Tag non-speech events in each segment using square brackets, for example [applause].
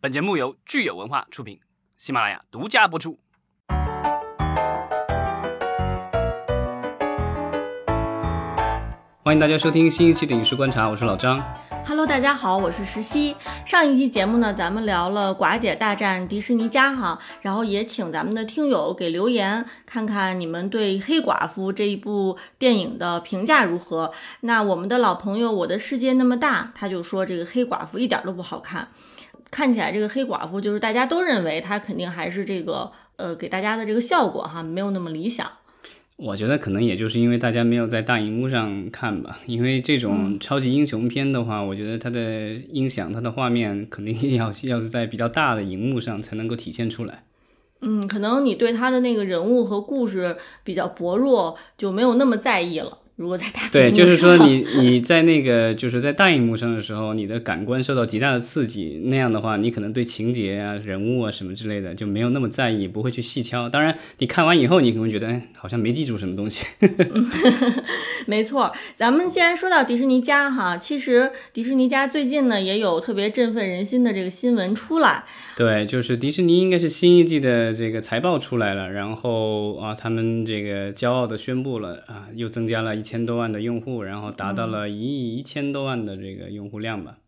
本节目由聚友文化出品，喜马拉雅独家播出。欢迎大家收听新一期的影视观察，我是老张。Hello，大家好，我是石溪。上一期节目呢，咱们聊了寡姐大战迪士尼家哈，然后也请咱们的听友给留言，看看你们对《黑寡妇》这一部电影的评价如何。那我们的老朋友我的世界那么大，他就说这个黑寡妇一点都不好看，看起来这个黑寡妇就是大家都认为她肯定还是这个呃给大家的这个效果哈没有那么理想。我觉得可能也就是因为大家没有在大荧幕上看吧，因为这种超级英雄片的话，我觉得它的音响、它的画面肯定要 [laughs] 要是在比较大的荧幕上才能够体现出来。嗯，可能你对他的那个人物和故事比较薄弱，就没有那么在意了。如果在大荧对，就是说你你在那个就是在大荧幕上的时候，你的感官受到极大的刺激，那样的话，你可能对情节啊、人物啊什么之类的就没有那么在意，不会去细敲。当然，你看完以后，你可能觉得哎好像没记住什么东西。[laughs] [laughs] 没错，咱们既然说到迪士尼家哈，其实迪士尼家最近呢也有特别振奋人心的这个新闻出来。对，就是迪士尼应该是新一季的这个财报出来了，然后啊，他们这个骄傲的宣布了啊，又增加了一千多万的用户，然后达到了一亿一千多万的这个用户量吧。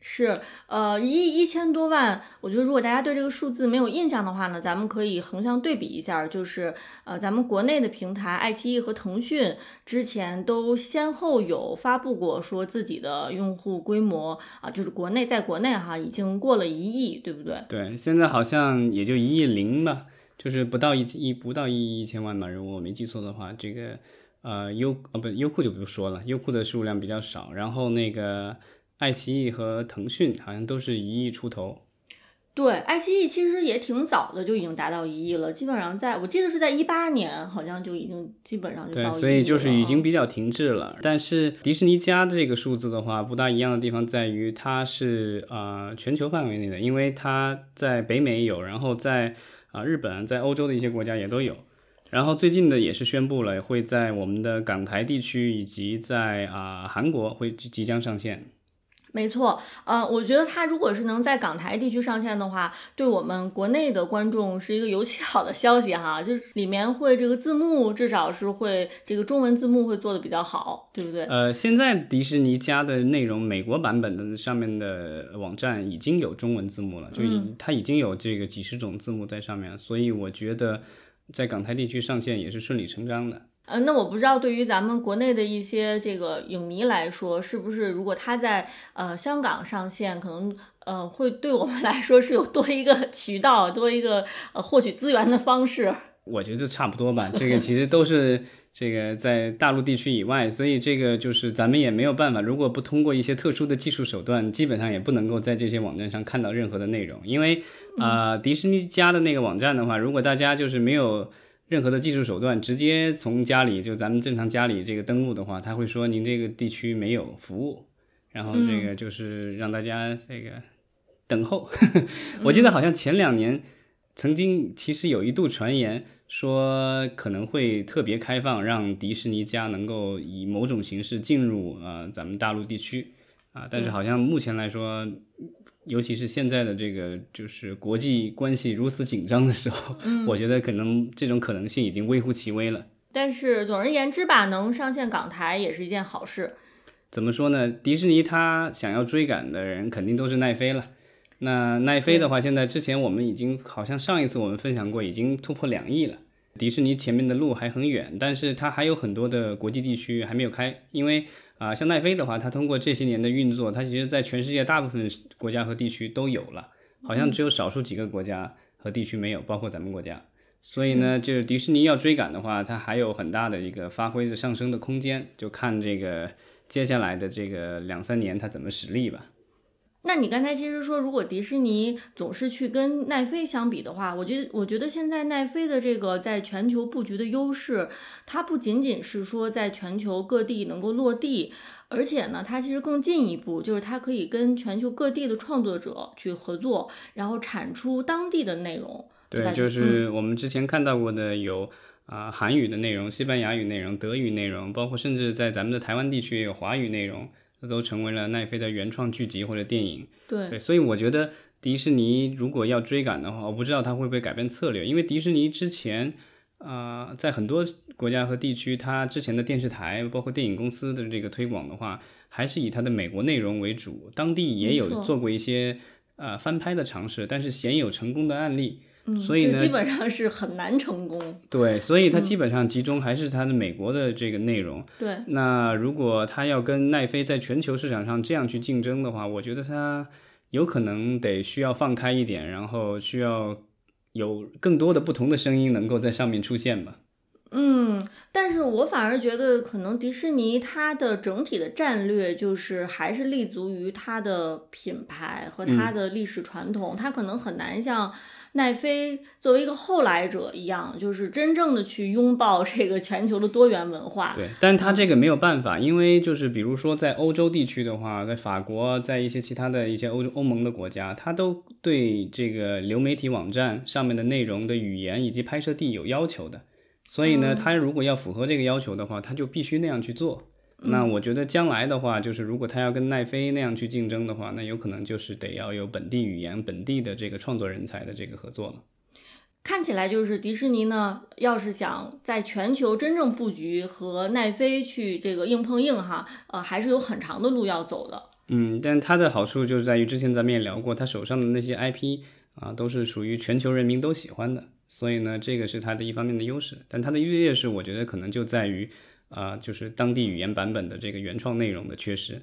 是，呃，一亿一千多万。我觉得如果大家对这个数字没有印象的话呢，咱们可以横向对比一下，就是呃，咱们国内的平台爱奇艺和腾讯之前都先后有发布过说自己的用户规模啊，就是国内在国内哈已经过了一亿，对不对？对，现在好像也就一亿零吧，就是不到一一不到一亿一千万吧，如果我没记错的话，这个呃优呃不优酷就不说了，优酷的数量比较少，然后那个爱奇艺和腾讯好像都是一亿出头。对，爱奇艺其实也挺早的就已经达到一亿了，基本上在我记得是在一八年，好像就已经基本上就到所以就是已经比较停滞了。但是迪士尼加这个数字的话，不大一样的地方在于它是呃全球范围内的，因为它在北美有，然后在啊、呃日本、在欧洲的一些国家也都有。然后最近的也是宣布了，会在我们的港台地区以及在啊、韩国会即即将上线。没错，呃，我觉得它如果是能在港台地区上线的话，对我们国内的观众是一个尤其好的消息哈，[laughs] 就是里面会这个字幕至少是会这个中文字幕会做的比较好，对不对？呃，现在迪士尼家的内容，美国版本的上面的网站已经有中文字幕了，就已、它已经有这个几十种字幕在上面了，所以我觉得在港台地区上线也是顺理成章的。呃，那我不知道对于咱们国内的一些这个影迷来说，是不是如果他在呃香港上线，可能呃会对我们来说是有多一个 [laughs] 渠道，多一个呃获取资源的方式。我觉得差不多吧，这个其实都是这个在大陆地区以外，所以这个就是咱们也没有办法，如果不通过一些特殊的技术手段，基本上也不能够在这些网站上看到任何的内容。因为啊、呃迪士尼家的那个网站的话，如果大家就是没有任何的技术手段，直接从家里就咱们正常家里这个登录的话，他会说您这个地区没有服务，然后这个就是让大家这个等候。[laughs] 我记得好像前两年曾经其实有一度传言说可能会特别开放，让迪士尼家能够以某种形式进入呃咱们大陆地区啊，但是好像目前来说。尤其是现在的这个就是国际关系如此紧张的时候，我觉得可能这种可能性已经微乎其微了。但是总而言之吧，能上线港台也是一件好事。怎么说呢？迪士尼它想要追赶的人肯定都是奈飞了。那奈飞的话，现在之前我们已经好像上一次我们分享过，已经突破两亿了。迪士尼前面的路还很远，但是它还有很多的国际地区还没有开。因为啊、像奈飞的话，它通过这些年的运作，它其实在全世界大部分国家和地区都有了，好像只有少数几个国家和地区没有，包括咱们国家。所以呢，就是迪士尼要追赶的话，它还有很大的一个发挥的上升的空间，就看这个接下来的这个两三年它怎么实力吧。那你刚才其实说，如果迪士尼总是去跟奈飞相比的话，我觉得，我觉得现在奈飞的这个在全球布局的优势，它不仅仅是说在全球各地能够落地，而且呢，它其实更进一步，就是它可以跟全球各地的创作者去合作，然后产出当地的内容。对对，就是我们之前看到过的有啊、韩语的内容、西班牙语内容、德语内容，包括甚至在咱们的台湾地区也有华语内容，这都成为了奈飞的原创剧集或者电影。对，对，所以我觉得迪士尼如果要追赶的话，我不知道它会不会改变策略，因为迪士尼之前啊、在很多国家和地区，它之前的电视台包括电影公司的这个推广的话，还是以它的美国内容为主，当地也有做过一些呃翻拍的尝试，但是鲜有成功的案例。嗯，所以呢就基本上是很难成功。对，所以它基本上集中还是它的美国的这个内容。对，那如果它要跟奈飞在全球市场上这样去竞争的话，我觉得它有可能得需要放开一点，然后需要有更多的不同的声音能够在上面出现吧。嗯，但是我反而觉得，可能迪士尼它的整体的战略就是还是立足于它的品牌和它的历史传统，它可能很难像奈飞作为一个后来者一样，就是真正的去拥抱这个全球的多元文化。对，但他这个没有办法，因为就是比如说在欧洲地区的话，在法国，在一些其他的一些欧洲欧盟的国家，他都对这个流媒体网站上面的内容的语言以及拍摄地有要求的。所以呢，他如果要符合这个要求的话，他就必须那样去做。那我觉得将来的话，就是如果他要跟奈飞那样去竞争的话，那有可能就是得要有本地语言、本地的这个创作人才的这个合作了。看起来就是迪士尼呢，要是想在全球真正布局和奈飞去这个硬碰硬哈，呃，还是有很长的路要走的。嗯，但它的好处就是在于，之前咱们也聊过，它手上的那些 IP 啊，都是属于全球人民都喜欢的，所以呢，这个是它的一方面的优势。但它的劣势，我觉得可能就在于，啊、就是当地语言版本的这个原创内容的缺失。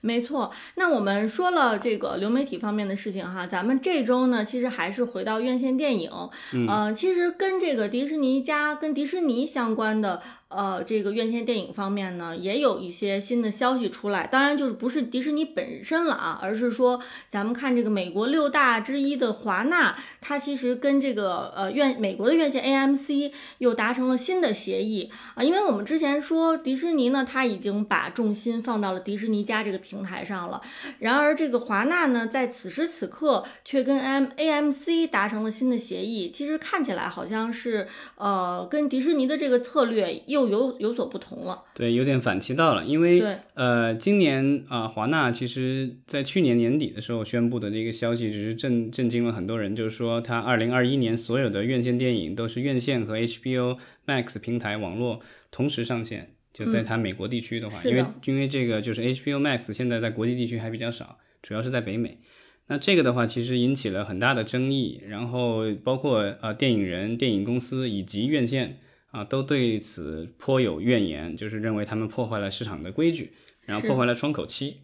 没错，那我们说了这个流媒体方面的事情哈，咱们这周呢，其实还是回到院线电影，嗯、呃，其实跟这个迪士尼家、跟迪士尼相关的。呃，这个院线电影方面呢，也有一些新的消息出来。当然，就是不是迪士尼本身了啊，而是说咱们看这个美国六大之一的华纳，它其实跟这个呃院美国的院线 AMC 又达成了新的协议啊。因为我们之前说迪士尼呢，它已经把重心放到了迪士尼家这个平台上了。然而，这个华纳呢，在此时此刻却跟 M AMC 达成了新的协议。其实看起来好像是呃，跟迪士尼的这个策略又有有所不同了。对，有点反其道了，因为对呃，今年啊、华纳其实在去年年底的时候宣布的这个消息，只是震震惊了很多人，就是说它二零二一年所有的院线电影都是院线和 HBO Max 平台网络同时上线。就在它美国地区的话，因为因为这个就是 HBO Max 现在在国际地区还比较少，主要是在北美。那这个的话，其实引起了很大的争议，然后包括呃电影人、电影公司以及院线啊，都对此颇有怨言，就是认为他们破坏了市场的规矩，然后破坏了窗口期。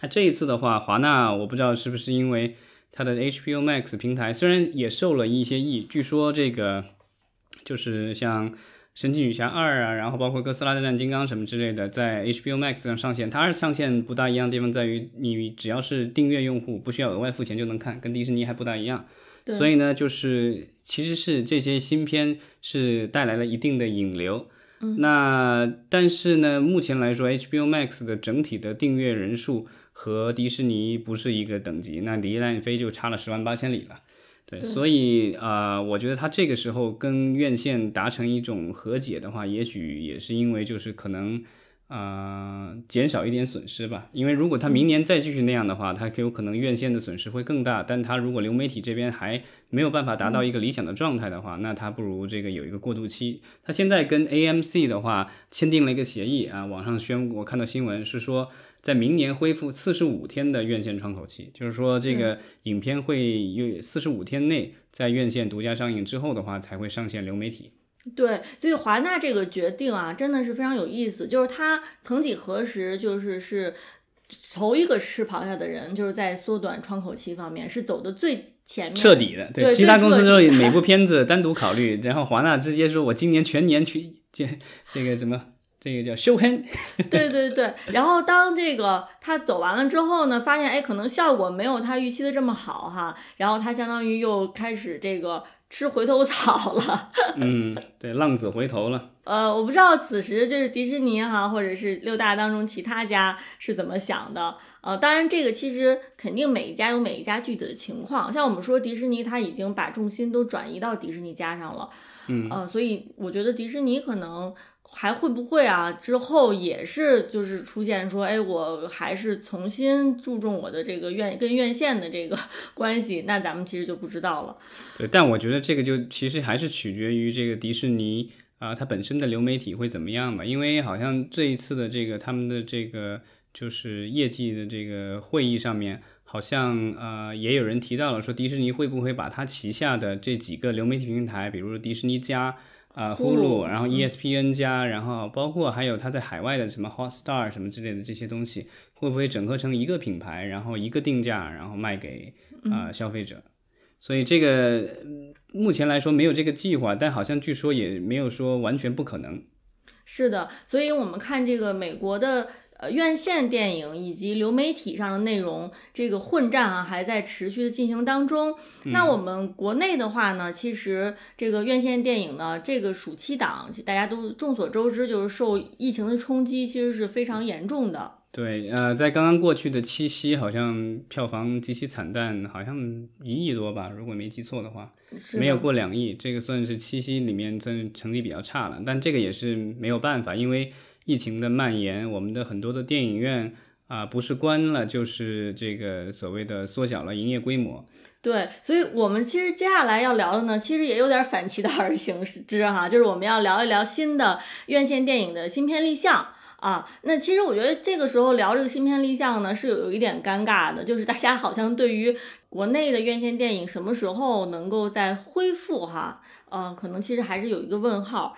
那这一次的话，华纳我不知道是不是因为它的 HBO Max 平台虽然也受了一些益，据说这个就是像《神奇女侠二》啊，然后包括《哥斯拉大战金刚》什么之类的，在 HBO Max 上上线。它上线不大一样的地方在于，你只要是订阅用户，不需要额外付钱就能看，跟迪士尼还不大一样。对所以呢，就是其实是这些新片是带来了一定的引流。嗯那但是呢，目前来说，HBO Max 的整体的订阅人数和迪士尼不是一个等级，那离奈飞就差了十万八千里了。对，所以啊、呃我觉得他这个时候跟院线达成一种和解的话，也许也是因为就是可能啊、呃减少一点损失吧。因为如果他明年再继续那样的话，他有可能院线的损失会更大。但他如果流媒体这边还没有办法达到一个理想的状态的话，那他不如这个有一个过渡期。他现在跟 AMC 的话签订了一个协议啊，网上宣我看到新闻是说。在明年恢复四十五天的院线窗口期，就是说这个影片会有四十五天内在院线独家上映之后的话，才会上线流媒体。对，所以华纳这个决定啊，真的是非常有意思。就是他曾几何时，就是是头一个吃螃蟹的人，就是在缩短窗口期方面是走的最前面、彻底的，对其他公司都每部片子单独考虑，然后华纳直接说，我今年全年去这这个怎么这个叫修片，对对对，然后当这个他走完了之后呢，发现哎，可能效果没有他预期的这么好哈，然后他相当于又开始这个吃回头草了。[laughs] 嗯，对，浪子回头了。呃，我不知道此时就是迪士尼哈，或者是六大当中其他家是怎么想的。呃，当然这个其实肯定每一家有每一家具体的情况，像我们说迪士尼，它已经把重心都转移到迪士尼家上了。嗯，呃，所以我觉得迪士尼可能还会不会啊？之后也是就是出现说，哎，我还是重新注重我的这个院跟院线的这个 [laughs] 关系，那咱们其实就不知道了。对，但我觉得这个就其实还是取决于这个迪士尼啊，它本身的流媒体会怎么样吧？因为好像这一次的这个他们的这个就是业绩的这个会议上面，好像呃也有人提到了说，迪士尼会不会把它旗下的这几个流媒体平台，比如说迪士尼加。啊，Hulu，然后 ESPN 加，然后包括还有它在海外的什么 Hotstar 什么之类的这些东西，会不会整合成一个品牌，然后一个定价，然后卖给啊消费者？所以这个目前来说没有这个计划，但好像据说也没有说完全不可能。是的，所以我们看这个美国的。呃，院线电影以及流媒体上的内容，这个混战啊，还在持续的进行当中。那我们国内的话呢，其实这个院线电影呢，这个暑期档，大家都众所周知，就是受疫情的冲击，其实是非常严重的。对，呃，在刚刚过去的七夕，好像票房极其惨淡，好像一亿多吧，如果没记错的话，没有过两亿，这个算是七夕里面算是成绩比较差了。但这个也是没有办法，因为。疫情的蔓延，我们的很多的电影院啊，不是关了，就是这个所谓的缩小了营业规模。对，所以我们其实接下来要聊的呢，其实也有点反其道而行之哈，就是我们要聊一聊新的院线电影的新片立项啊。那其实我觉得这个时候聊这个新片立项呢，是有一点尴尬的，就是大家好像对于国内的院线电影什么时候能够再恢复哈，呃，可能其实还是有一个问号。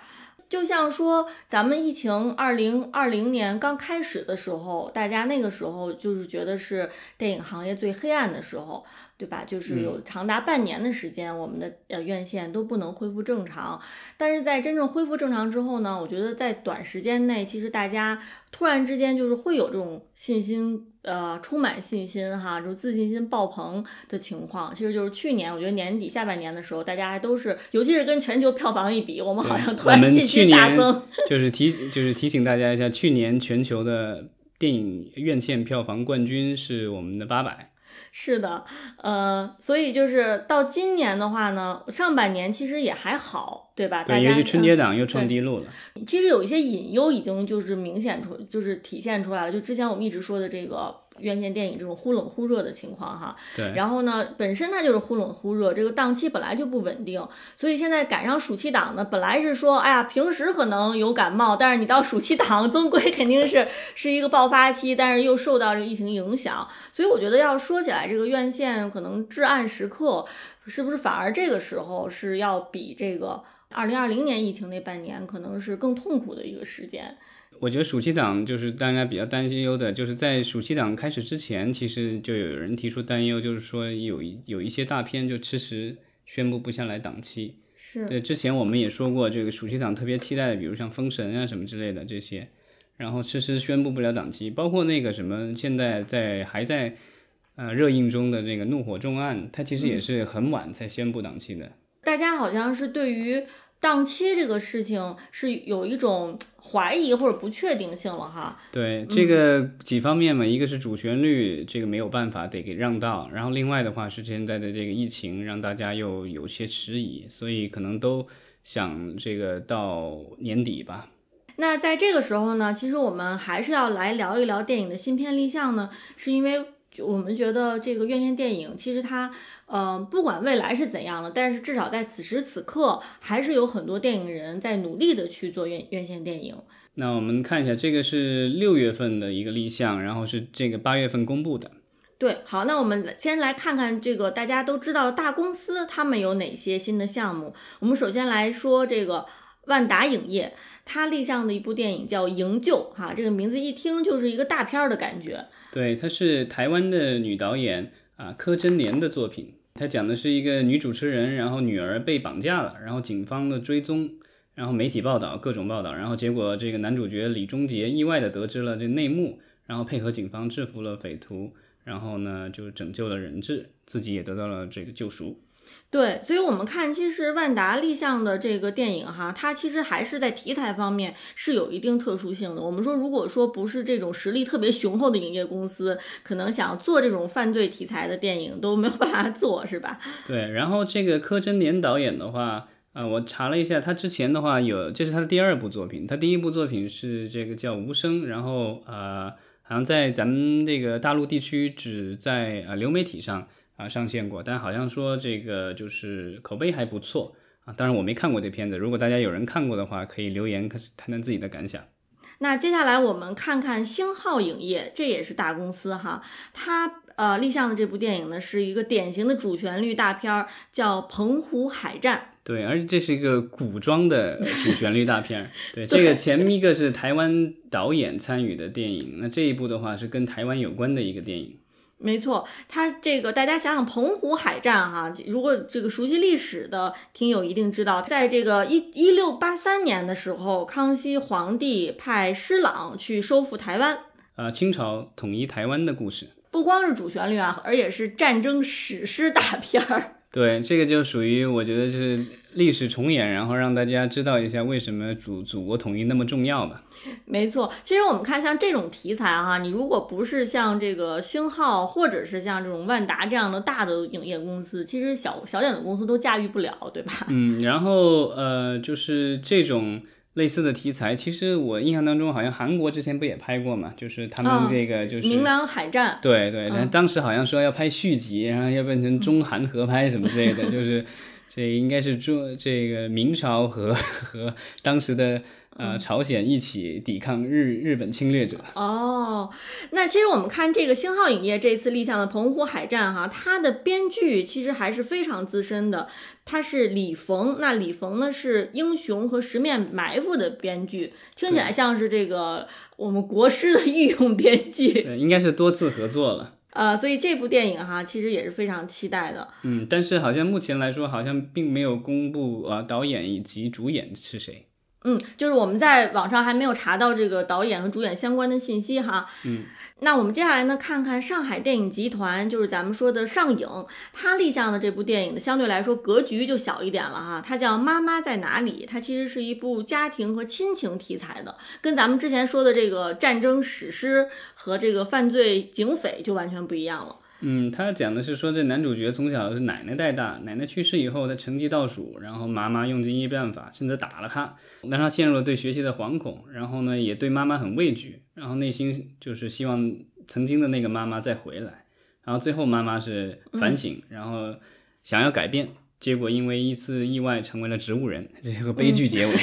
就像说，咱们疫情二零二零年刚开始的时候，大家那个时候就是觉得是电影行业最黑暗的时候。对吧？就是有长达半年的时间，我们的呃院线都不能恢复正常。但是在真正恢复正常之后呢，我觉得在短时间内，其实大家突然之间就是会有这种信心，呃，充满信心哈，就自信心爆棚的情况。其实就是去年，我觉得年底下半年的时候，大家还都是，尤其是跟全球票房一比，我们好像突然信心大增。就是提就是提醒大家一下，去年全球的电影院线票房冠军是我们的八百。是的，呃，所以就是到今年的话呢，上半年其实也还好，对吧？对，尤其春节档又创低录了。其实有一些隐忧已经就是明显出，就是体现出来了。就之前我们一直说的这个。院线电影这种忽冷忽热的情况哈，对，然后呢，本身它就是忽冷忽热，这个档期本来就不稳定，所以现在赶上暑期档呢，本来是说，哎呀，平时可能有感冒，但是你到暑期档，终归肯定是是一个爆发期，但是又受到这个疫情影响，所以我觉得要说起来，这个院线可能至暗时刻，是不是反而这个时候是要比这个二零二零年疫情那半年可能是更痛苦的一个时间。我觉得暑期档就是大家比较担心忧的，就是在暑期档开始之前，其实就有人提出担忧，就是说有一有一些大片就迟迟宣布不下来档期。是对，之前我们也说过，这个暑期档特别期待的，比如像《封神》啊什么之类的这些，然后迟迟宣布不了档期，包括那个什么现在在还在呃热映中的那个《怒火重案》，它其实也是很晚才宣布档期的。大家好像是对于。档期这个事情是有一种怀疑或者不确定性了哈。对，这个几方面嘛，一个是主旋律，这个没有办法得给让道，然后另外的话是现在的这个疫情让大家又有些迟疑，所以可能都想这个到年底吧。那在这个时候呢，其实我们还是要来聊一聊电影的新片立项呢，是因为。我们觉得这个院线电影其实它，呃，不管未来是怎样的，但是至少在此时此刻，还是有很多电影人在努力的去做院院线电影。那我们看一下，这个是六月份的一个立项，然后是这个八月份公布的。对，好，那我们先来看看这个大家都知道的大公司，他们有哪些新的项目。我们首先来说这个万达影业，它立项的一部电影叫《营救》，哈，这个名字一听就是一个大片儿的感觉。对，它是台湾的女导演啊，柯贞年的作品。她讲的是一个女主持人，然后女儿被绑架了，然后警方的追踪，然后媒体报道各种报道，然后结果这个男主角李钟杰意外的得知了这内幕，然后配合警方制服了匪徒，然后呢就拯救了人质，自己也得到了这个救赎。对，所以，我们看，其实万达立项的这个电影哈，它其实还是在题材方面是有一定特殊性的。我们说，如果说不是这种实力特别雄厚的影业公司，可能想做这种犯罪题材的电影都没有办法做，是吧？对，然后这个柯震年导演的话，啊，我查了一下，他之前的话有，这是他的第二部作品，他第一部作品是这个叫《无声》，然后呃，好像在咱们这个大陆地区只在呃流媒体上啊上线过，但好像说这个就是口碑还不错啊。当然我没看过这片子，如果大家有人看过的话，可以留言谈谈自己的感想。那接下来我们看看星浩影业，这也是大公司哈，它呃立项的这部电影呢是一个典型的主旋律大片儿，叫《澎湖海战》。对，而且这是一个古装的主旋律大片儿。[laughs] 对，这个前一个是台湾导演参与的电影，那这一部的话是跟台湾有关的一个电影。没错，它这个大家想想，澎湖海战哈，如果这个熟悉历史的听友一定知道，在这个一一六八三年的时候，康熙皇帝派施琅去收复台湾，呃，清朝统一台湾的故事，不光是主旋律啊，而且是战争史诗大片儿。对，这个就属于我觉得是历史重演，然后让大家知道一下为什么祖祖国统一那么重要吧。[laughs] 没错，其实我们看像这种题材哈，你如果不是像这个星浩或者是像这种万达这样的大的影业公司，其实小小点的公司都驾驭不了，对吧？嗯，然后呃，就是这种。类似的题材，其实我印象当中好像韩国之前不也拍过嘛，就是他们这个就是明朗海战，对对，但当时好像说要拍续集，然后要变成中韩合拍什么之类的，就是这应该是中这个明朝和和当时的。呃，朝鲜一起抵抗日日本侵略者。哦，那其实我们看这个星浩影业这次立项的《澎湖海战》哈，它的编剧其实还是非常资深的，他是李冯。那李冯呢是《英雄》和《十面埋伏》的编剧，听起来像是这个我们国师的御用编剧。对，应该是多次合作了。呃，所以这部电影哈，其实也是非常期待的。嗯，但是好像目前来说，好像并没有公布啊导演以及主演是谁。嗯，就是我们在网上还没有查到这个导演和主演相关的信息哈。嗯，那我们接下来呢，看看上海电影集团，就是咱们说的上影，它立项的这部电影呢，相对来说格局就小一点了哈。它叫《妈妈在哪里》，它其实是一部家庭和亲情题材的，跟咱们之前说的这个战争史诗和这个犯罪警匪就完全不一样了。嗯，他讲的是说，这男主角从小是奶奶带大，奶奶去世以后，他成绩倒数，然后妈妈用尽一切办法，甚至打了他，让他陷入了对学习的惶恐，然后呢，也对妈妈很畏惧，然后内心就是希望曾经的那个妈妈再回来，然后最后妈妈是反省，然后想要改变，结果因为一次意外成为了植物人，这个悲剧结尾。[laughs]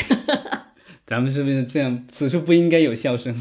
咱们是不是这样？此处不应该有笑声。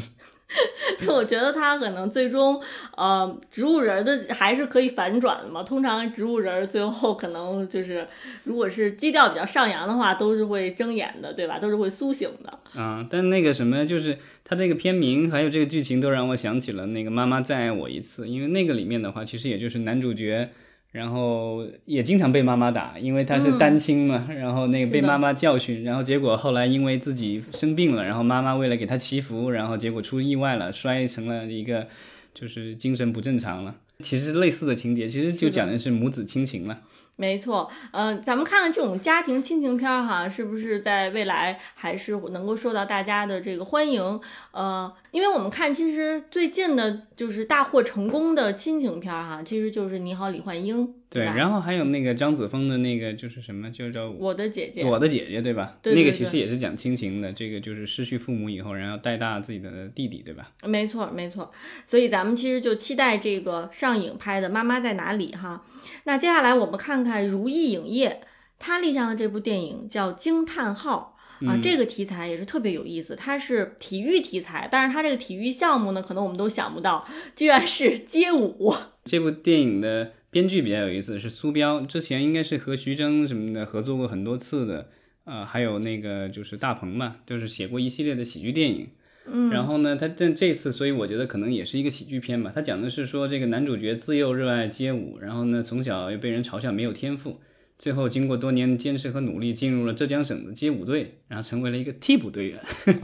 [laughs] 我觉得他可能最终，呃，植物人的还是可以反转的嘛。通常植物人最后可能就是，如果是基调比较上扬的话，都是会睁眼的，对吧？都是会苏醒的。啊，但那个什么，就是他那个片名还有这个剧情，都让我想起了那个《妈妈再爱我一次》，因为那个里面的话，其实也就是男主角。然后也经常被妈妈打，因为他是单亲嘛。然后那个被妈妈教训，然后结果后来因为自己生病了，然后妈妈为了给他祈福，然后结果出意外了，摔成了一个就是精神不正常了。其实类似的情节，其实就讲的是母子亲情了。没错，呃，咱们看看这种家庭亲情片儿哈，是不是在未来还是能够受到大家的这个欢迎？呃，因为我们看，其实最近的就是大获成功的亲情片儿哈，其实就是《你好，李焕英》。对，然后还有那个张子枫的那个就是什么，就叫我的姐姐，我的姐姐，对吧？对，那个其实也是讲亲情的，这个就是失去父母以后，然后带大自己的弟弟，对吧？没错，没错。所以咱们其实就期待这个上影拍的《妈妈在哪里》哈。那接下来我们看看如意影业，他立项的这部电影叫《惊叹号》啊，这个题材也是特别有意思，它是体育题材，但是它这个体育项目呢，可能我们都想不到，居然是街舞。[laughs] 这部电影的。编剧比较有意思，是苏彪，之前应该是和徐峥什么的合作过很多次的，呃，还有那个就是大鹏嘛，就是写过一系列的喜剧电影。嗯，然后呢，他但这次，所以我觉得可能也是一个喜剧片吧。他讲的是说这个男主角自幼热爱街舞，然后呢从小又被人嘲笑没有天赋，最后经过多年坚持和努力，进入了浙江省的街舞队，然后成为了一个替补队员，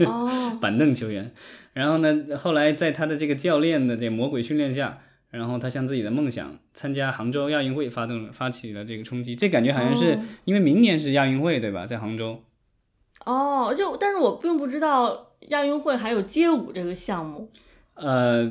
哦，[laughs] 板凳球员。然后呢，后来在他的这个教练的这魔鬼训练下。然后他向自己的梦想参加杭州亚运会发动发起了这个冲击，这感觉好像是因为明年是亚运会对吧，在杭州。哦，就但是我并不知道亚运会还有街舞这个项目。呃，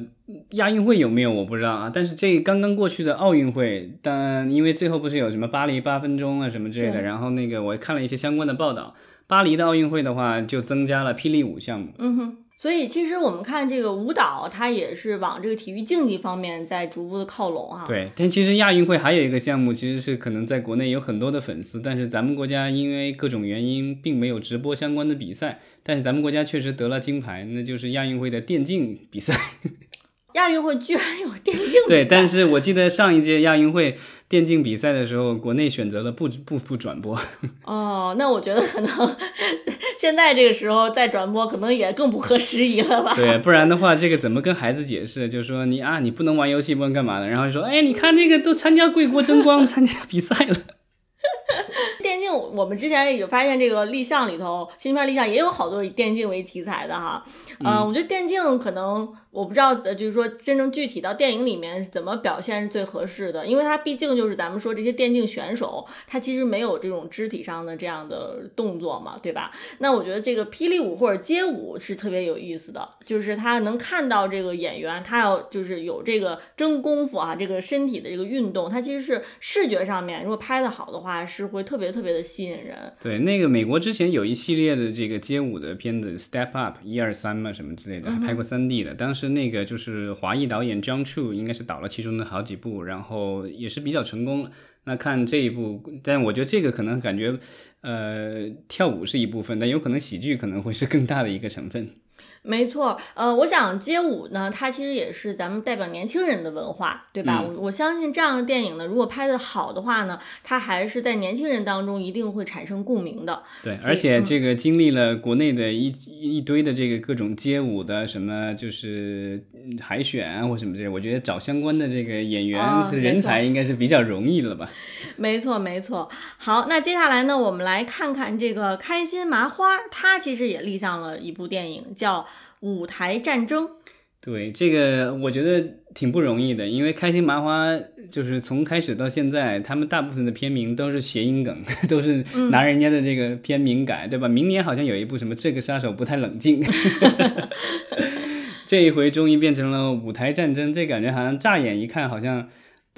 亚运会有没有我不知道啊，但是这刚刚过去的奥运会，但因为最后不是有什么巴黎八分钟啊什么之类的，然后那个我看了一些相关的报道，巴黎的奥运会的话就增加了霹雳舞项目。嗯哼，所以其实我们看这个舞蹈，它也是往这个体育竞技方面在逐步的靠拢哈。，对，但其实亚运会还有一个项目，其实是可能在国内有很多的粉丝，但是咱们国家因为各种原因并没有直播相关的比赛，但是咱们国家确实得了金牌，那就是亚运会的电竞比赛。亚运会居然有电竞比对，但是我记得上一届亚运会电竞比赛的时候，国内选择了不 [laughs] 不不转播。哦，那我觉得可能现在这个时候再转播，可能也更不合时宜了吧？对，不然的话，这个怎么跟孩子解释？就说你啊，你不能玩游戏，不能干嘛的？然后说，哎，你看那个都参加贵国争光，参加比赛了。[laughs] 电竞，我们之前也发现这个立项里头，新片立项也有好多以电竞为题材的哈。嗯、我觉得电竞可能我不知道，呃，就是说真正具体到电影里面怎么表现是最合适的，因为它毕竟就是咱们说这些电竞选手，他其实没有这种肢体上的这样的动作嘛，对吧？那我觉得这个霹雳舞或者街舞是特别有意思的，就是他能看到这个演员，他要就是有这个真功夫啊，这个身体的这个运动，他其实是视觉上面如果拍的好的话，是会特别特别的吸引人。对，那个美国之前有一系列的这个街舞的片子，Step Up 一二三嘛什么之类的，还拍过三 D 的。当时是那个就是华裔导演 John Chu 应该是导了其中的好几部，然后也是比较成功。那看这一部，但我觉得这个可能感觉，呃，跳舞是一部分，但有可能喜剧可能会是更大的一个成分。没错，呃，我想街舞呢，它其实也是咱们代表年轻人的文化，对吧？我我相信这样的电影呢，如果拍的好的话呢，它还是在年轻人当中一定会产生共鸣的。对，而且这个经历了国内的一一堆的这个各种街舞的什么，就是嗯海选啊或什么之类，我觉得找相关的这个演员和人才应该是比较容易了吧？没错，没错。好，那接下来呢，我们来看看这个开心麻花，它其实也立项了一部电影，叫《舞台战争》。对，这个我觉得挺不容易的，因为开心麻花就是从开始到现在，他们大部分的片名都是谐音梗，[laughs] 都是拿人家的这个片名改，对吧？明年好像有一部什么《这个杀手不太冷静》[laughs] [laughs] 这一回终于变成了舞台战争，这感觉好像乍眼一看好像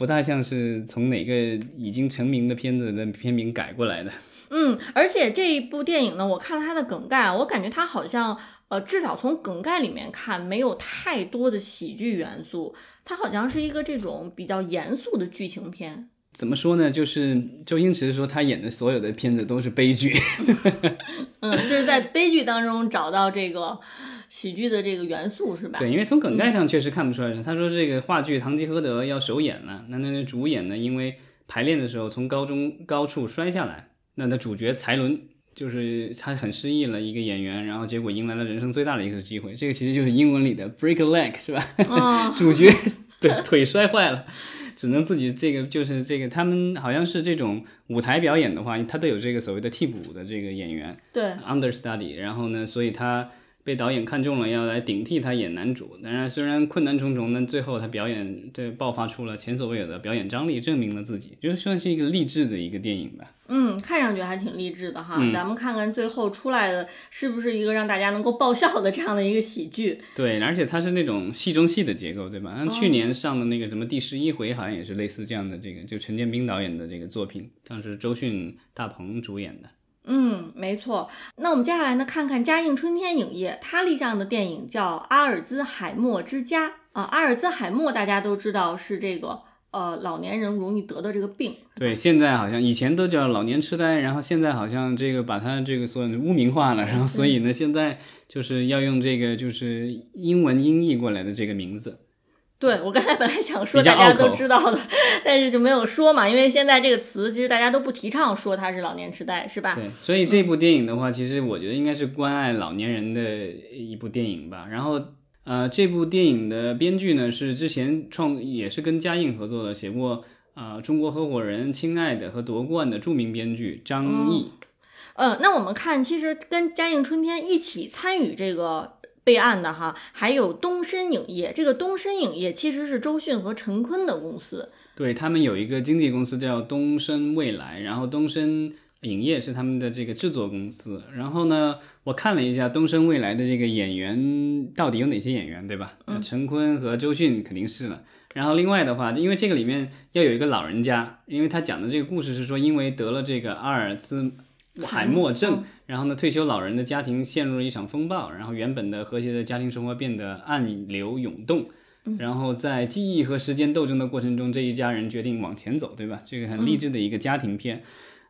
不大像是从哪个已经成名的片子的片名改过来的。[laughs] 嗯，而且这一部电影呢，我看了它的梗概，我感觉它好像，呃，至少从梗概里面看，没有太多的喜剧元素，它好像是一个这种比较严肃的剧情片。怎么说呢？就是周星驰说他演的所有的片子都是悲剧。[laughs] 嗯，就是在悲剧当中找到这个喜剧的这个元素，是吧？对，因为从梗概上确实看不出来。他说这个话剧《堂吉诃德》要首演了，那那那主演呢，因为排练的时候从高中高处摔下来，那那主角才伦就是他很失意了一个演员，然后结果迎来了人生最大的一个机会。这个其实就是英文里的 break a leg，是吧？嗯，[laughs] 主角对腿摔坏了。只能自己这个就是这个，他们好像是这种舞台表演的话，他都有这个所谓的替补的这个演员，对，understudy，然后呢，所以他被导演看中了，要来顶替他演男主。当然，虽然困难重重，但最后他表演这爆发出了前所未有的表演张力，证明了自己，就算是一个励志的一个电影吧。嗯，看上去还挺励志的哈。嗯咱们看看最后出来的是不是一个让大家能够爆笑的这样的一个喜剧。对，而且它是那种戏中戏的结构，对吧？像去年上的那个什么第十一回，好像也是类似这样的这个，就陈建斌导演的这个作品，当时周迅、大鹏主演的。嗯，没错。那我们接下来呢，看看嘉映春天影业它立项的电影叫《阿尔兹海默之家》啊。阿尔兹海默大家都知道是这个呃老年人容易得的这个病。对，现在好像以前都叫老年痴呆，然后现在好像这个把它这个所污名化了，然后所以呢，现在就是要用这个就是英文音译过来的这个名字。对我刚才本来想说大家都知道的，但是就没有说嘛，因为现在这个词其实大家都不提倡说它是老年痴呆，是吧？对，所以这部电影的话，其实我觉得应该是关爱老年人的一部电影吧。然后，呃，这部电影的编剧呢是之前创也是跟嘉映合作的，写过啊、呃中国合伙人》《亲爱的》和《夺冠》的著名编剧张译。嗯，那我们看，其实跟嘉映春天一起参与这个备案的哈，还有东深影业。这个东深影业其实是周迅和陈坤的公司。对他们有一个经纪公司叫东升未来，然后东升影业是他们的这个制作公司。然后呢，我看了一下东升未来的这个演员到底有哪些演员，对吧？嗯，陈坤和周迅肯定是了。然后另外的话，因为这个里面要有一个老人家，因为他讲的这个故事是说，因为得了这个阿尔兹海默症，然后呢，退休老人的家庭陷入了一场风暴，然后原本的和谐的家庭生活变得暗流涌动。然后在记忆和时间斗争的过程中，这一家人决定往前走，对吧？这个很励志的一个家庭片。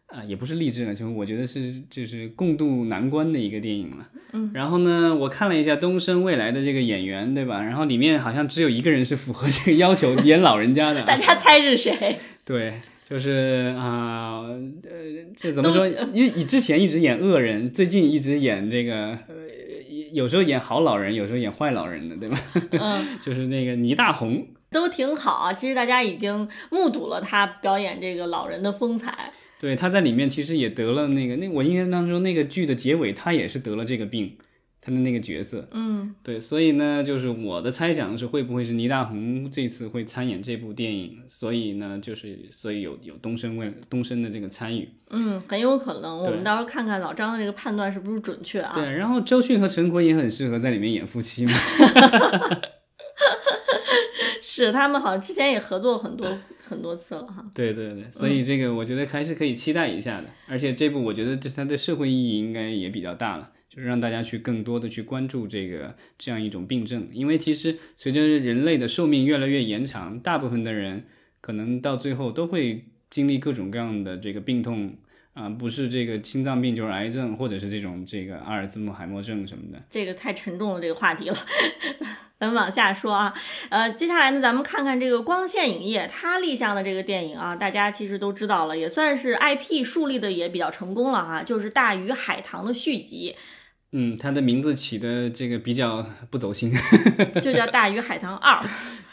啊，也不是励志了，就是我觉得是就是共度难关的一个电影了。嗯，然后呢，我看了一下东升未来的这个演员，对吧？然后里面好像只有一个人是符合这个要求演老人家的。[laughs] 大家猜是谁？对，就是啊，呃，这怎么说？以以之前一直演恶人，最近一直演这个，呃，有时候演好老人，有时候演坏老人的，对吧？嗯，[laughs] 就是那个倪大红，都挺好啊。其实大家已经目睹了他表演这个老人的风采。对，他在里面其实也得了那个，那我印象当中那个剧的结尾，他也是得了这个病，他的那个角色，嗯，对，所以呢，就是我的猜想是会不会是倪大红这次会参演这部电影，所以呢，就是所以有有东升问东升的这个参与，嗯，很有可能，我们到时候看看老张的这个判断是不是准确啊？对，然后周迅和陈坤也很适合在里面演夫妻嘛。[laughs] 是他们好像之前也合作很多很多次了哈。对对对，所以这个我觉得还是可以期待一下的。而且这部我觉得这它的社会意义应该也比较大了，就是让大家去更多的去关注这个这样一种病症。因为其实随着人类的寿命越来越延长，大部分的人可能到最后都会经历各种各样的这个病痛啊，不是这个心脏病就是癌症，或者是这种这个阿尔兹海默症什么的。这个太沉重了，这个话题了。[laughs] 咱们往下说啊，呃，接下来呢，咱们看看这个光线影业它立项的这个电影啊，大家其实都知道了，也算是 IP 树立的也比较成功了哈，就是《大鱼海棠》的续集。嗯，它的名字起的这个比较不走心，[laughs] 就叫《大鱼海棠二》。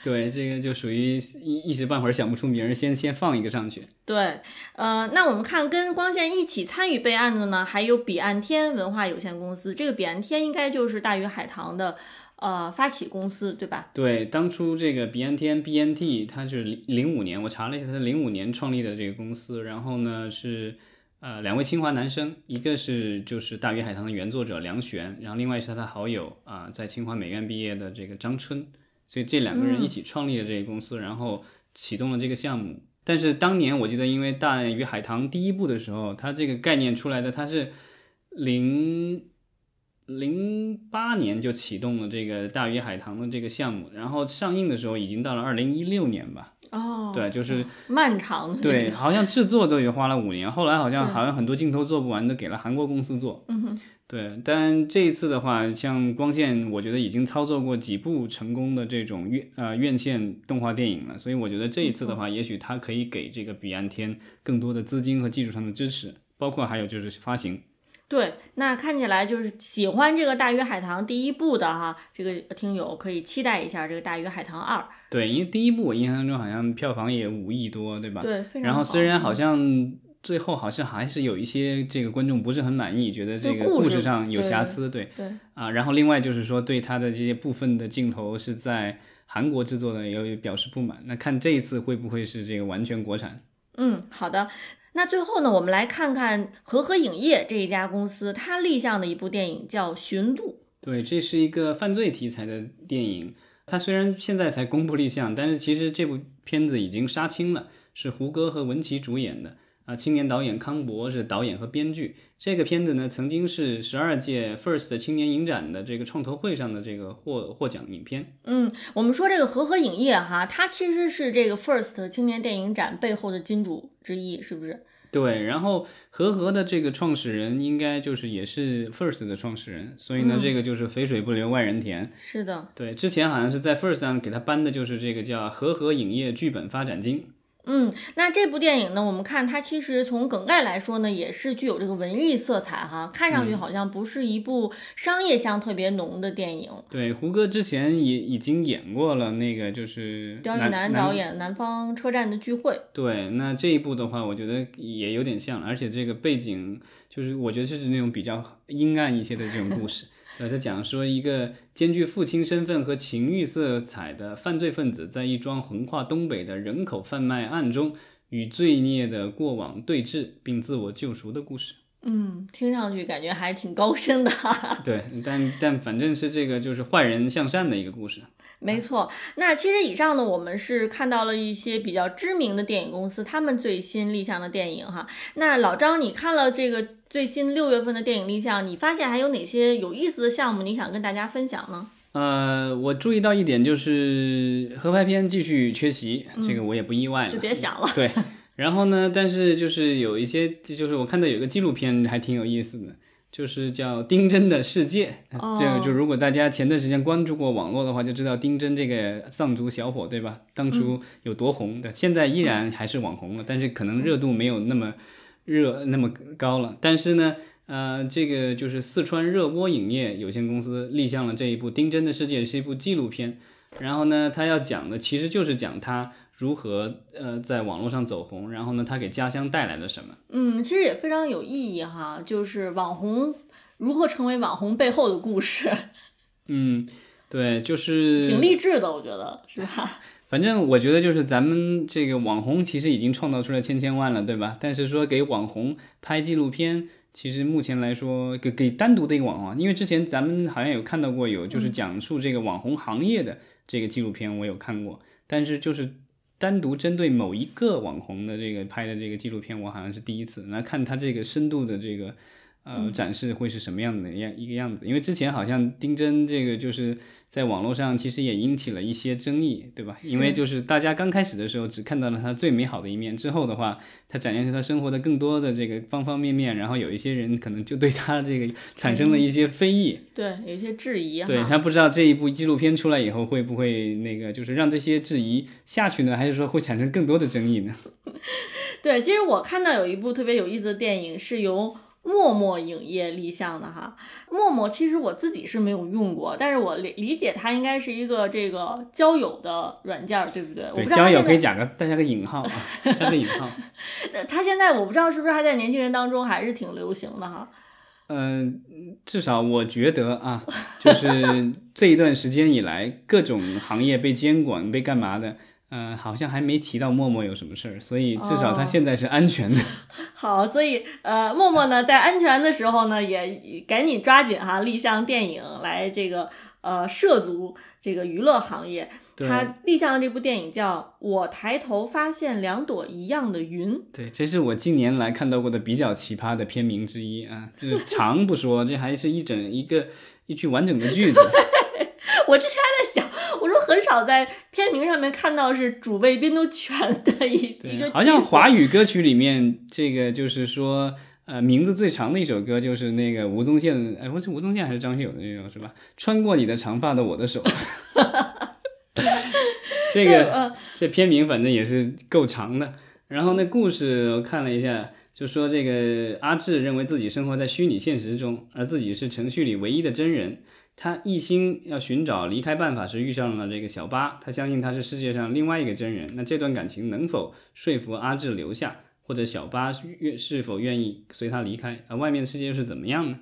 对，这个就属于一一时半会儿想不出名儿，先先放一个上去。对，呃，那我们看跟光线一起参与备案的呢，还有彼岸天文化有限公司，这个彼岸天应该就是《大鱼海棠》的。呃，发起公司对吧？对，当初这个彼岸天 BNT，它是零零五年，我查了一下，它是零五年创立的这个公司。然后呢，是呃两位清华男生，一个是就是《大鱼海棠》的原作者梁璇，然后另外是他的好友啊，在清华美院毕业的这个张春，所以这两个人一起创立了这个公司，然后启动了这个项目。但是当年我记得，因为《大鱼海棠》第一部的时候，它这个概念出来的，它是零。零八年就启动了这个大鱼海棠的这个项目，然后上映的时候已经到了二零一六年吧。哦，对，就是漫长的。对，[laughs] 好像制作都也花了五年，后来好像好像很多镜头做不完，都给了韩国公司做。嗯哼。对，但这一次的话，像光线，我觉得已经操作过几部成功的这种院呃院线动画电影了，所以我觉得这一次的话，也许它可以给这个彼岸天更多的资金和技术上的支持，包括还有就是发行。对，那看起来就是喜欢这个《大鱼海棠》第一部的哈，这个听友可以期待一下这个《大鱼海棠二》。对，因为第一部我印象中好像票房也五亿多，对吧？对，然后虽然好像最后好像还是有一些这个观众不是很满意，觉得这个故事上有瑕疵，对对啊。然后另外就是说对他的这些部分的镜头是在韩国制作的，也表示不满。那看这一次会不会是这个完全国产？嗯，好的。那最后呢，我们来看看和合影业这一家公司，它立项的一部电影叫《寻路》。对，这是一个犯罪题材的电影。它虽然现在才公布立项，但是其实这部片子已经杀青了，是胡歌和文琪主演的。啊，青年导演康博是导演和编剧。这个片子呢，曾经是十二届 FIRST 青年影展的这个创投会上的这个获获奖影片。嗯，我们说这个和合影业哈，它其实是这个 FIRST 青年电影展背后的金主之一，是不是？对，然后和合的这个创始人应该就是也是 FIRST 的创始人，所以呢，这个就是肥水不流外人田。是的，对，之前好像是在 FIRST 上给他颁的就是这个叫和合影业剧本发展金。嗯，那这部电影呢？我们看它其实从梗概来说呢，也是具有这个文艺色彩哈，看上去好像不是一部商业香特别浓的电影。对，胡歌之前也已经演过了那个就是刁亦男导演《南方车站的聚会》。对，那这一部的话，我觉得也有点像，而且这个背景就是我觉得是那种比较阴暗一些的这种故事。呃，他讲说一个兼具父亲身份和情欲色彩的犯罪分子，在一桩横跨东北的人口贩卖案中，与罪孽的过往对峙并自我救赎的故事。嗯，听上去感觉还挺高深的。[laughs] [laughs] 对，但但反正是这个就是坏人向善的一个故事。没错，那其实以上呢，我们是看到了一些比较知名的电影公司他们最新立项的电影哈。那老张，你看了这个最新六月份的电影立项，你发现还有哪些有意思的项目你想跟大家分享呢？呃，我注意到一点就是合拍片继续缺席，这个我也不意外了。就别想了。对。然后呢？但是就是有一些，就是我看到有一个纪录片还挺有意思的，就是叫《丁真的世界》。这个就如果大家前段时间关注过网络的话，就知道丁真这个藏族小伙，对吧？当初有多红的，现在依然还是网红了，但是可能热度没有那么热那么高了。但是呢，呃，这个就是四川热播影业有限公司立项了这一部《丁真的世界》，是一部纪录片。然后呢，他要讲的其实就是讲他。如何呃在网络上走红？然后呢，他给家乡带来了什么？嗯，其实也非常有意义哈，就是网红如何成为网红背后的故事。[laughs] 嗯，对，就是挺励志的，我觉得是吧？反正我觉得就是咱们这个网红其实已经创造出来千千万了，对吧？但是说给网红拍纪录片，其实目前来说给给单独的一个网红，因为之前咱们好像有看到过有就是讲述这个网红行业的这个纪录片，我有看过，但是就是。单独针对某一个网红的这个拍的这个纪录片，我好像是第一次来看他这个深度的这个。呃，展示会是什么样的样一个样子？因为之前好像丁真这个就是在网络上其实也引起了一些争议，对吧？因为就是大家刚开始的时候只看到了他最美好的一面，之后的话，他展现出他生活的更多的这个方方面面，然后有一些人可能就对他这个产生了一些非议，对，有一些质疑。对他不知道这一部纪录片出来以后会不会那个就是让这些质疑下去呢？还是说会产生更多的争议呢？[laughs] 对，其实我看到有一部特别有意思的电影是由。陌陌影业立项的哈，陌陌其实我自己是没有用过，但是我理理解它应该是一个这个交友的软件，对不对？对，交友可以加个带下个引号啊，加个引号。[laughs] 它现在我不知道是不是还在年轻人当中还是挺流行的哈。嗯，至少我觉得啊，就是这一段时间以来，各种行业被监管、被干嘛的。嗯，好像还没提到默默有什么事儿，所以至少他现在是安全的。[laughs] 好，所以呃，默默呢在安全的时候呢，也赶紧抓紧哈立项电影来这个呃涉足这个娱乐行业。他立项的这部电影叫《我抬头发现两朵一样的云》。对，这是我近年来看到过的比较奇葩的片名之一啊，就是长不说，这还是一整一个一句完整的句子。[laughs] 我之前还在想。我说很少在片名上面看到是主谓宾都全的一一个，好像华语歌曲里面这个就是说，呃，名字最长的一首歌就是那个吴宗宪，哎，不是吴宗宪还是张学友的那种是吧？穿过你的长发的我的手，[laughs] 这个这片名反正也是够长的。然后那故事我看了一下，就说这个阿志认为自己生活在虚拟现实中，而自己是程序里唯一的真人。他一心要寻找离开办法时遇上了这个小八，他相信他是世界上另外一个真人。那这段感情能否说服阿志留下，或者小八愿是否愿意随他离开？啊外面的世界又是怎么样呢？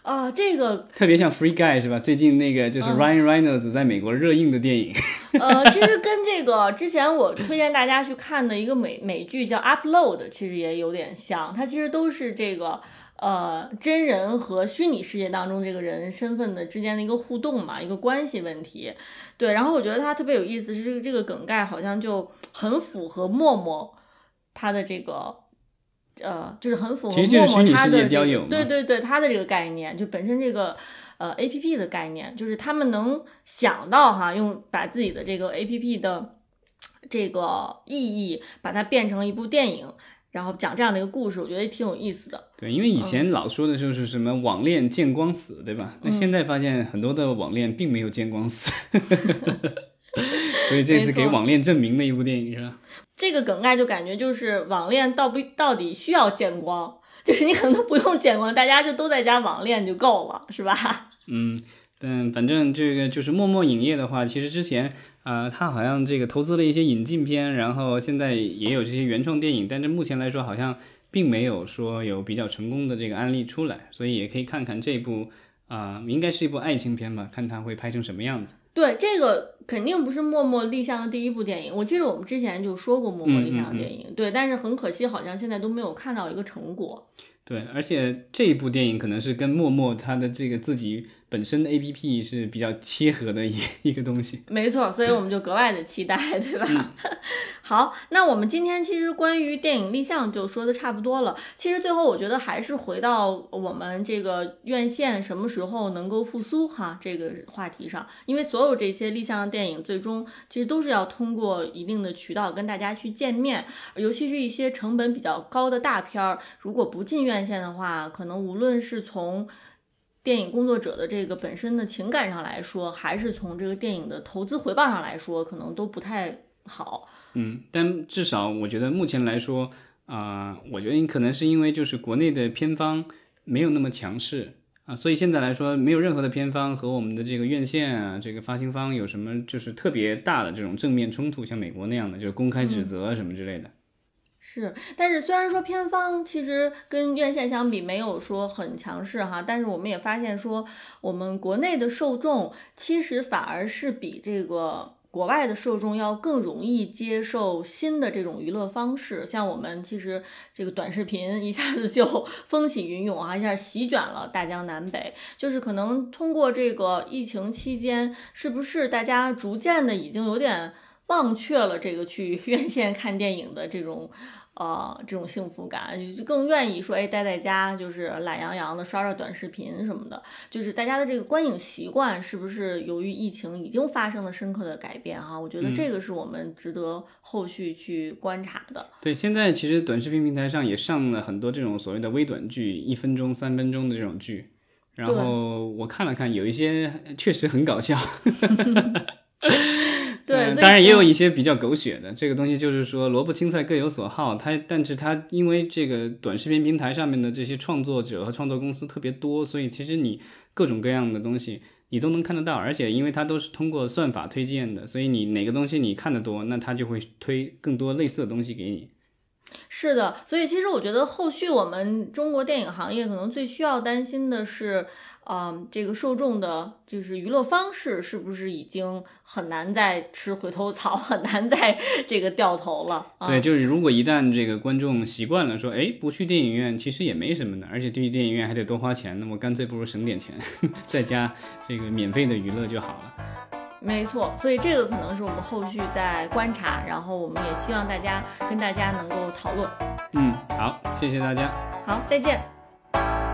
啊，这个特别像 Free Guy 是吧？最近那个就是 Ryan Reynolds 在美国热映的电影。呃，其实跟这个之前我推荐大家去看的一个美美剧叫 Upload，其实也有点像。它其实都是这个。呃，真人和虚拟世界当中这个人身份的之间的一个互动嘛，一个关系问题。对，然后我觉得他特别有意思，是这个这个梗概好像就很符合陌陌他的这个，呃，就是很符合陌陌他的这个，对对对，他的这个概念，就本身这个呃 A P P 的概念，就是他们能想到哈，用把自己的这个 A P P 的这个意义，把它变成一部电影。然后讲这样的一个故事，我觉得也挺有意思的。对，因为以前老说的就是什么网恋见光死，对吧？那现在发现很多的网恋并没有见光死，[laughs] 所以这是给网恋证明的一部电影，是吧？这个梗概就感觉就是网恋到不到底需要见光，[laughs] 就是你可能都不用见光，大家就都在家网恋就够了，是吧？嗯，但反正这个就是默默影业的话，其实之前。啊，他好像这个投资了一些引进片，然后现在也有这些原创电影，但是目前来说好像并没有说有比较成功的这个案例出来，所以也可以看看这部啊，应该是一部爱情片吧，看他会拍成什么样子。对这个肯定不是默默立项的第一部电影。我记得我们之前就说过默默立项的电影，对，但是很可惜，好像现在都没有看到一个成果。对，而且这一部电影可能是跟默默他的这个自己本身的 A P P 是比较切合的一 [laughs] 一个东西。没错，所以我们就格外的期待，对吧？[laughs] 好，那我们今天其实关于电影立项就说的差不多了。其实最后我觉得还是回到我们这个院线什么时候能够复苏哈这个话题上，因为所有这些立项的电影最终其实都是要通过一定的渠道跟大家去见面，尤其是一些成本比较高的大片儿，如果不进院线的话，可能无论是从电影工作者的这个本身的情感上来说，还是从这个电影的投资回报上来说，可能都不太好。嗯，但至少我觉得目前来说，啊、我觉得可能是因为就是国内的片方没有那么强势啊，所以现在来说没有任何的片方和我们的这个院线啊，这个发行方有什么就是特别大的这种正面冲突，像美国那样的就是公开指责什么之类的。是，但是虽然说片方其实跟院线相比没有说很强势哈，但是我们也发现说，我们国内的受众其实反而是比这个国外的受众要更容易接受新的这种娱乐方式。像我们其实这个短视频一下子就 [laughs] 风起云涌啊，一下席卷了大江南北。就是可能通过这个疫情期间，是不是大家逐渐的已经有点忘却了这个去 [laughs] 院线看电影的这种。呃，这种幸福感，就更愿意说，哎，待在家就是懒洋洋的刷刷短视频什么的。就是大家的这个观影习惯，是不是由于疫情已经发生了深刻的改变哈？我觉得这个是我们值得后续去观察的。对，现在其实短视频平台上也上了很多这种所谓的微短剧，一分钟、三分钟的这种剧。然后我看了看，有一些确实很搞笑。[laughs] 对，嗯当然也有一些比较狗血的。这个东西就是说，萝卜青菜各有所好。它，但是它因为这个短视频平台上面的这些创作者和创作公司特别多，所以其实你各种各样的东西你都能看得到。而且因为它都是通过算法推荐的，所以你哪个东西你看得多，那它就会推更多类似的东西给你。是的，所以其实我觉得后续我们中国电影行业可能最需要担心的是，嗯，这个受众的就是娱乐方式是不是已经很难再吃回头草，很难再这个掉头了啊？对，就是如果一旦这个观众习惯了说，哎，不去电影院其实也没什么的，而且去电影院还得多花钱，那么干脆不如省点钱，[laughs] 在家这个免费的娱乐就好了。没错，所以这个可能是我们后续在观察，然后我们也希望大家跟大家能够讨论。嗯，好，谢谢大家。好，再见。